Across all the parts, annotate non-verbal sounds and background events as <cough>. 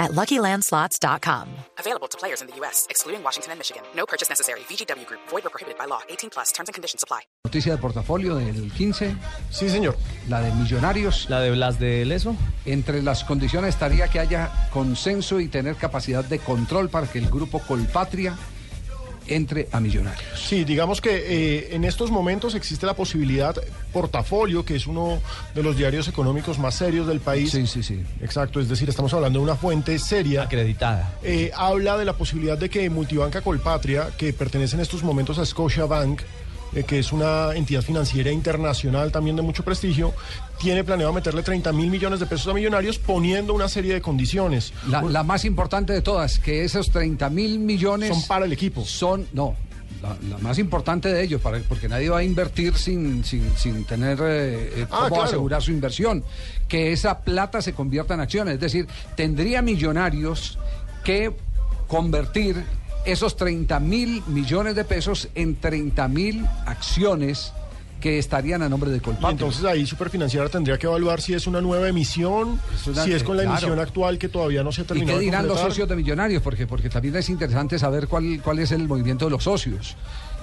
at LuckyLandSlots.com. Available to players in the U.S., excluding Washington and Michigan. No purchase necessary. VGW Group. Void or prohibited by law. 18 plus. Terms and conditions apply. Noticia de portafolio del 15, Sí, señor. la de Millonarios. La de Blas de Leso. Entre las condiciones estaría que haya consenso y tener capacidad de control para que el grupo Colpatria entre a Millonarios. Sí, digamos que eh, en estos momentos existe la posibilidad, Portafolio, que es uno de los diarios económicos más serios del país. Sí, sí, sí. Exacto, es decir, estamos hablando de una fuente seria. Acreditada. eh, habla de la posibilidad de que Multibanca Colpatria, que pertenece en estos momentos a Scotiabank, eh, que es una entidad financiera internacional también de mucho prestigio, tiene planeado meterle 30 mil millones de pesos a Millonarios poniendo una serie de condiciones. La, la más importante de todas, que esos 30 mil millones Son para el equipo. son, no, la, la más importante de ellos, para, porque nadie va a invertir sin, sin, sin tener eh, eh, Ah, cómo claro. asegurar su inversión, que esa plata se convierta en acciones. Es decir, tendría millonarios que convertir esos 30 mil millones de pesos en 30 mil acciones que estarían a nombre de Y Colpatria. entonces ahí Superfinanciera tendría que evaluar si es una nueva emisión, Es una- si es con la claro. emisión actual que todavía no se ha ¿Y qué de dirán los socios de Millonarios? Porque, porque también es interesante saber cuál, cuál es el movimiento de los socios.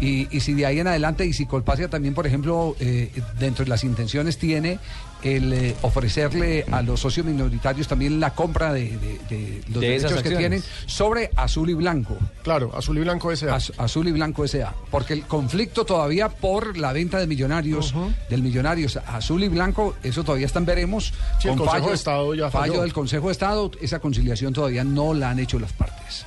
Y, y si de ahí en adelante, y si Colpasia también, por ejemplo, eh, dentro de las intenciones tiene el eh, ofrecerle a los socios minoritarios también la compra de, de- de los De derechos que tienen sobre azul y blanco. Claro, azul y blanco ese. Az- azul y blanco S.A. Porque el conflicto todavía por la venta de millonarios, del millonarios azul y blanco, eso todavía están veremos. Sí, el Con Consejo de Estado ya fallo falló. del Consejo de Estado, esa conciliación todavía no la han hecho las partes.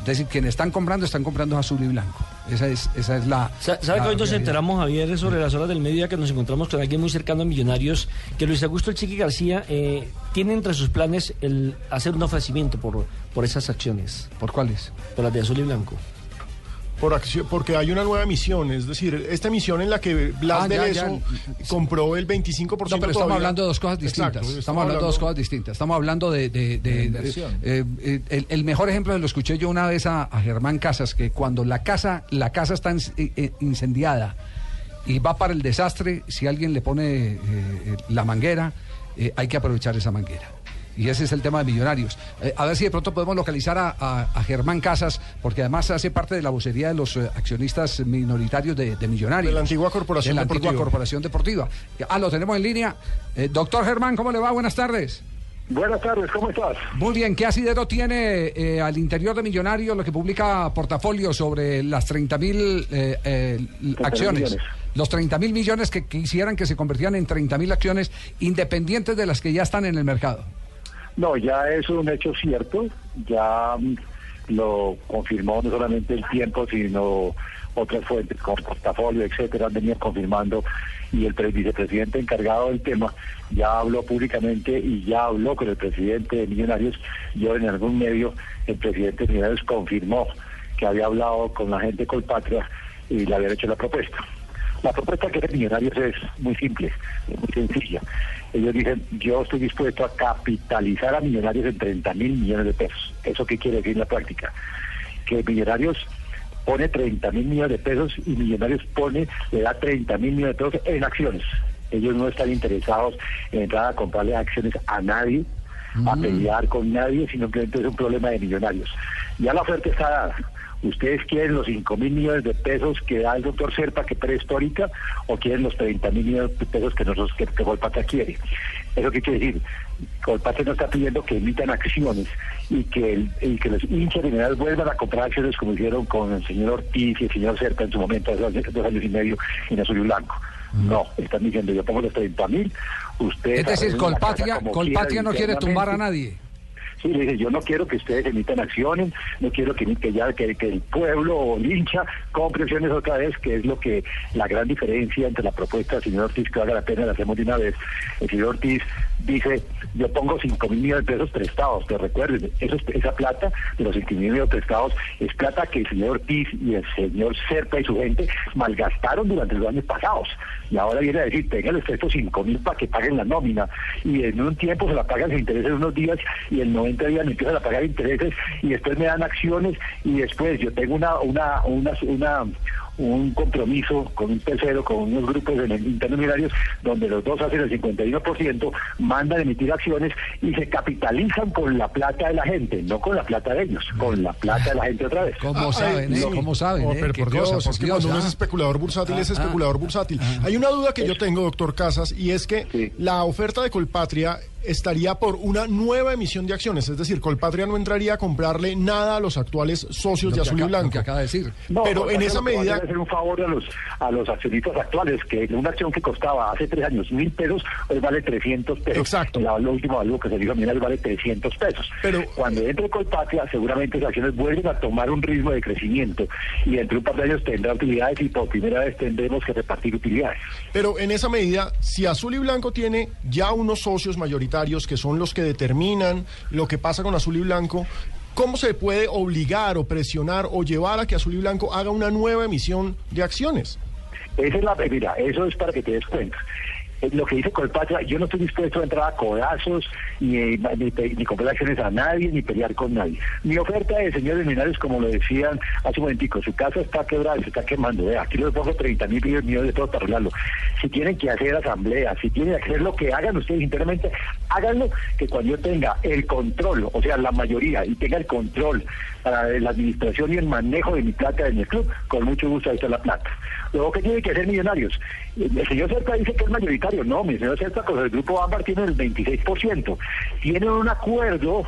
Es decir, quienes están comprando, están comprando azul y blanco. Esa es, esa es la. Sa- ¿Sabe la que hoy nos realidad. enteramos, Javier, sobre las horas del media que nos encontramos con alguien muy cercano a Millonarios, que Luis Augusto El Chiqui García eh, tiene entre sus planes el hacer un ofrecimiento por, por esas acciones, ¿Por cuáles? por las de azul y blanco? Por acción, porque hay una nueva emisión, es decir, esta emisión en la que Blas Ah, de ya, Leso compró el 25% No, pero estamos todavía. hablando de dos cosas distintas. Exacto, estamos, hablando de dos cosas distintas. Estamos hablando de... de- de- inversión. eh, eh, el, el mejor ejemplo lo escuché yo una vez a, a Germán Casas, que cuando la casa, la casa está eh, incendiada y va para el desastre, si alguien le pone eh, la manguera, hay que aprovechar esa manguera. Y ese es el tema de Millonarios. Eh, a ver si de pronto podemos localizar a, a- a Germán Casas, porque además hace parte de la vocería de los eh, accionistas minoritarios de, de Millonarios. De la antigua Corporación De la antigua Deportiva. Corporación Deportiva. Ah, lo tenemos en línea. Eh, doctor Germán, ¿cómo le va? Buenas tardes. Buenas tardes, ¿cómo estás? Muy bien, ¿qué asidero tiene eh, al interior de Millonarios lo que publica Portafolio sobre las 30 mil acciones? millones. Los 30 mil millones que quisieran que se convirtieran en 30 mil acciones independientes de las que ya están en el mercado. No, ya es un hecho cierto, ya mm, lo confirmó no solamente el tiempo, sino otras fuentes como portafolio, etcétera, han venido confirmando y el pre- vicepresidente encargado del tema ya habló públicamente y ya habló con el presidente de Millonarios. Yo en algún medio, el presidente de Millonarios confirmó que había hablado con la gente Colpatria y le habían hecho la propuesta. La propuesta que hace Millonarios es muy simple, es muy sencilla. Ellos dicen, yo estoy dispuesto a capitalizar a Millonarios en 30 mil millones de pesos. ¿Eso qué quiere decir en la práctica? Que Millonarios pone 30 mil millones de pesos y Millonarios pone, le da 30 mil millones de pesos en acciones. Ellos no están interesados en entrar a comprarle acciones a nadie, a pelear con nadie, sino que es un problema de Millonarios. Ya la oferta está dada. ¿Ustedes quieren los 5 mil millones de pesos que da el doctor Serpa, que prehistórica, o quieren los 30 mil millones de pesos que nosotros que, que Golpata quiere? ¿Eso qué quiere decir? Golpata no está pidiendo que emitan acciones y que, el- y que los hinchas Millonarios vuelvan a comprar acciones como hicieron con el señor Ortiz y el señor Serpa en su momento, hace dos años y medio, en azul y blanco. No, están diciendo, yo pongo los 30 mil, ustedes... Es decir, Colpatria, Colpatria no quiere tumbar a nadie. Sí, le dice, yo no quiero que ustedes emitan acciones, no quiero que, que ya que, el pueblo o el hincha compre acciones otra vez, que es lo que la gran diferencia entre la propuesta del señor Ortiz, que valga la pena la hacemos de una vez. El señor Ortiz dice, yo pongo 5 mil millones de pesos prestados, pero recuerden, esa plata de los 5 mil millones prestados es plata que el señor Ortiz y el señor Serpa y su gente malgastaron durante los años pasados. Y ahora viene a decir, tengan estos 5 mil para que paguen la nómina. Y en un tiempo se la pagan sin intereses unos días y en 90 días me empiezan a pagar intereses y después me dan acciones y después yo tengo una, una, una, una un compromiso con un tercero, con unos grupos de intermediarios, donde los dos hacen el 51%, mandan emitir acciones y se capitalizan con la plata de la gente, no con la plata de ellos, con la plata de la gente otra vez. ¿Cómo saben? eh? ¿Cómo saben? No, eh? pero Qué por Dios, cosa, es por que cuando Dios, uno es ah. especulador bursátil, es Ah, ah. especulador bursátil. Hay una duda que yo tengo, doctor Casas, y es que Sí. la oferta de Colpatria estaría por una nueva emisión de acciones, es decir, Colpatria no entraría a comprarle nada a los actuales socios Lo de Azul y acá- Blanco. que acaba de decir. No, Pero no, en no, esa medida- hacer un favor a los a los accionistas actuales, que una acción que costaba hace tres años mil pesos, hoy vale 300 pesos. Exacto. La, lo último algo que se dijo a vale 300 pesos. Pero- Cuando entre Colpatria, seguramente esas acciones vuelven a tomar un ritmo de crecimiento y dentro de un par de años tendrá utilidades y por primera vez tendremos que repartir utilidades. Pero en esa medida, si Azul y Blanco tiene ya unos socios mayoritarios que son los que determinan lo que pasa con Azul y Blanco, ¿cómo se puede obligar o presionar o llevar a que Azul y Blanco haga una nueva emisión de acciones? Esa es la, mira, eso es para que te des cuenta. Eh, Lo que dice Colpatria, yo no estoy dispuesto a entrar a codazos, ni, eh, ni, comprar acciones a nadie, ni pelear con nadie. Mi oferta de señores minarios, como lo decían hace un momentico, su casa está quebrada, se está quemando. Vea, aquí les pongo 30 mil millones de todo para arreglarlo. Si tienen que hacer asamblea, si tienen que hacer lo que hagan ustedes internamente, háganlo, que cuando yo tenga el control, o sea, la mayoría, y tenga el control para la administración y el manejo de mi plata en el club, con mucho gusto ahí está la plata. Luego, ¿qué tiene que hacer Millonarios? El señor Cerca dice que es mayoritario. No, mi señor Cerca con el grupo Ámbar tiene el 26%. Tiene un acuerdo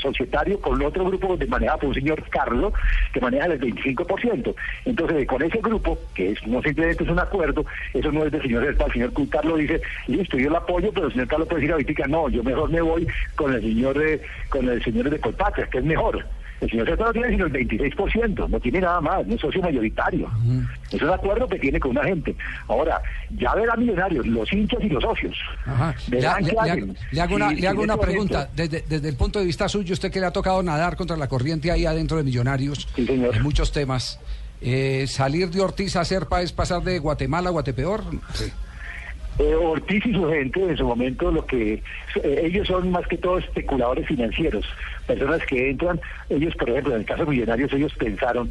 societario con otro grupo de manejado por un señor Carlos que maneja el 25%. Entonces, con ese grupo, que es, no simplemente es un acuerdo, eso no es del señor Cerca, el señor Carlos dice, listo, yo lo apoyo, pero el señor Carlos puede decir ahorita, no, yo mejor me voy con el señor de, con el señor de Colpatria, que es mejor. El señor Cerca no tiene sino el 26%, no tiene nada más, no es socio mayoritario. Es un acuerdo que tiene con una gente. Ahora, ya verán millonarios, los hinchas y los socios. Ajá. Le, le- le hago- una, le hago una este pregunta. Desde, desde el punto de vista suyo, usted que le ha tocado nadar contra la corriente ahí adentro de Millonarios, Sí, señor. en muchos temas, eh, salir de Ortiz a Serpa es pasar de Guatemala a Guatepeor. Sí. Eh, Ortiz y su gente en su momento lo que eh, ellos son más que todo especuladores financieros, personas que entran, ellos por ejemplo en el caso de Millonarios ellos pensaron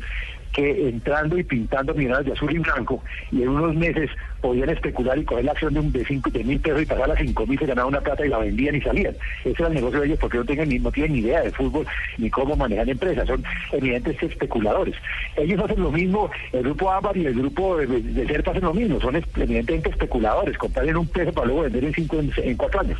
que entrando y pintando millonarios de azul y blanco y en unos meses podían especular y coger la acción de, un, de, cinco, de mil pesos y pagar a cinco mil, se ganaban una plata y la vendían y salían. Ese era el negocio de ellos porque no, tienen, no tienen ni idea de fútbol ni cómo manejan empresas, son evidentes especuladores. Ellos hacen lo mismo, el grupo Ámbar y el grupo de, de, hacen lo mismo, son evidentemente especuladores, comprar en un peso para luego vender en cinco en cuatro años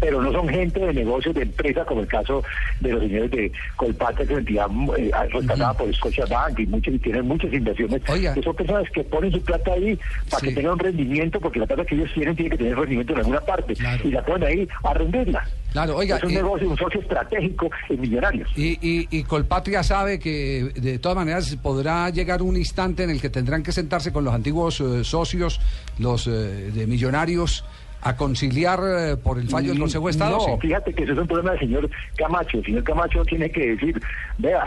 pero no son gente de negocios de empresa como el caso de los señores de Colpatria, que es una entidad eh, rescatada por Scotiabank y, muchos, y tienen muchas inversiones. Oiga. que son personas que ponen su plata ahí para Sí. que tengan un rendimiento, porque la plata que ellos tienen tiene que tener rendimiento en alguna parte, Claro. y la ponen ahí a rendirla. Claro, oiga, es un eh, negocio, un socio estratégico en millonarios. Y, y, y Colpatria sabe que de todas maneras podrá llegar un instante en el que tendrán que sentarse con los antiguos eh, socios, los eh, de millonarios, a conciliar eh, por el fallo del Consejo de Estado. No, sí. fíjate que eso es un problema del señor Camacho. El señor Camacho tiene que decir, vea,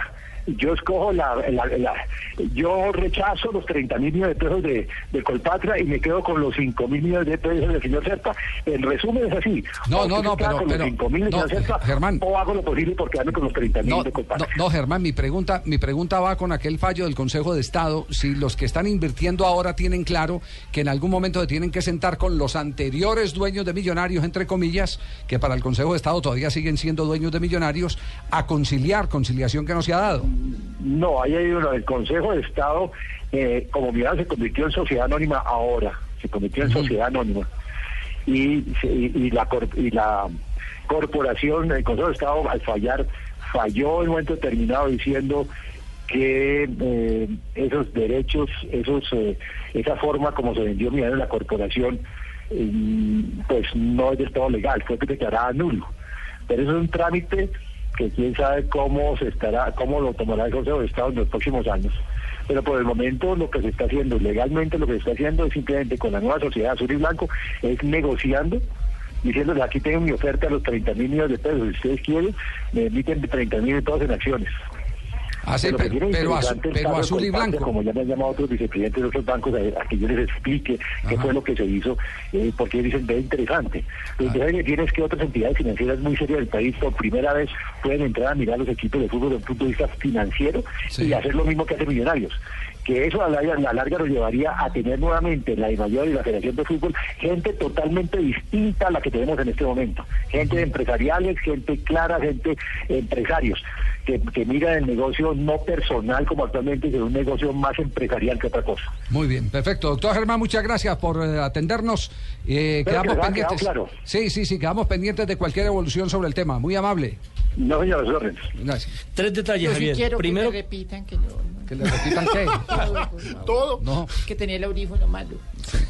yo escojo la, la- la- yo rechazo los 30 mil millones de pesos de, de Colpatria y me quedo con los 5 mil millones de pesos del señor Serpa. En resumen es así. No, O no, no, pero- con pero- los 5 mil no, Germán. o hago lo posible por quedarme con los 30 mil No, de no, Colpatria. no, Germán, mi pregunta, mi pregunta va con aquel fallo del Consejo de Estado. Si los que están invirtiendo ahora tienen claro que en algún momento se tienen que sentar con los anteriores dueños de millonarios, entre comillas, que para el Consejo de Estado todavía siguen siendo dueños de millonarios, a conciliar, conciliación que no se ha dado. No, ahí hay uno. El Consejo de Estado, eh, como mirá, se convirtió en sociedad anónima ahora. Se convirtió en sociedad anónima. Y, y, y la, y la corporación, el Consejo de Estado, al fallar, falló en un momento determinado diciendo que eh, esos derechos, esos eh, esa forma como se vendió Millonarios en la corporación, eh, pues no es del todo legal, fue declarada nulo. Pero eso es un trámite que quién sabe cómo se estará, cómo lo tomará el Consejo de Estado en los próximos años. Pero por el momento lo que se está haciendo, legalmente lo que se está haciendo es simplemente con la nueva sociedad azul y blanco, es negociando diciéndoles aquí tengo mi oferta a los 30 mil millones de pesos, si ustedes quieren, me emiten 30 mil de todos en acciones. Ah, sí, Pero azul y blanco. Como ya me han llamado otros vicepresidentes de otros bancos a, a que yo les explique qué fue lo que se hizo, eh, porque dicen, ve interesante. Lo interesante que tiene es que otras entidades financieras muy serias del país por primera vez pueden entrar a mirar los equipos de fútbol desde un punto de vista financiero Sí. y hacer lo mismo que hace Millonarios. Que eso a la, a la larga nos llevaría a tener nuevamente en la mayor y la Federación de Fútbol gente totalmente distinta a la que tenemos en este momento. Gente de empresariales, gente clara, gente empresarios, que, que mira el negocio no personal como actualmente, sino un negocio más empresarial que otra cosa. Muy bien, perfecto. Doctor Germán, muchas gracias por eh, atendernos. Eh, que quedamos pendientes. claro. Sí, sí, sí, quedamos pendientes de cualquier evolución sobre el tema. Muy amable. No, señor. Gracias. Tres detalles, Yo sí Javier. quiero Primero, que me repitan que no, no, Que le repitan qué. <laughs> todo. No. que tenía el audífono malo.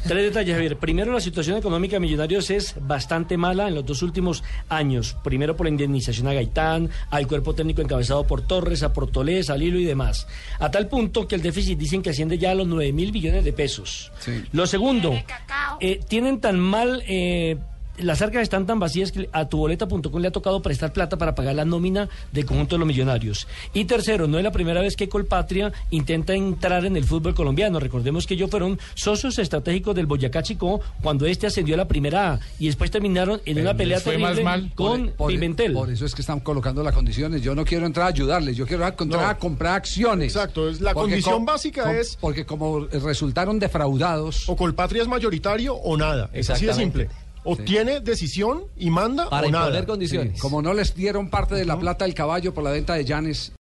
Tres detalles, Javier. Primero, la situación económica de Millonarios es bastante mala en los dos últimos años. Primero por la indemnización a Gaitán, al cuerpo técnico encabezado por Torres, a Portolés, a Lilo y demás. A tal punto que el déficit dicen que asciende ya a los 9 mil millones de pesos. Sí. Lo segundo, eh, tienen tan mal... eh, las arcas están tan vacías que a tuboleta.com le ha tocado prestar plata para pagar la nómina del conjunto de los millonarios. Y tercero, no es la primera vez que Colpatria intenta entrar en el fútbol colombiano. Recordemos que ellos fueron socios estratégicos del Boyacá Chico cuando este ascendió a la primera A y después terminaron en una pelea más terrible mal. con Por- por- Pimentel. Por eso es que están colocando las condiciones. Yo no quiero entrar a ayudarles, yo quiero entrar No. a comprar acciones. Exacto, es la condición básica es- Porque como resultaron defraudados. O Colpatria es mayoritario o nada. Es así de simple. O tiene decisión y manda Para o nada. imponer condiciones. Como no les dieron parte de la plata del caballo por la venta de Llanes,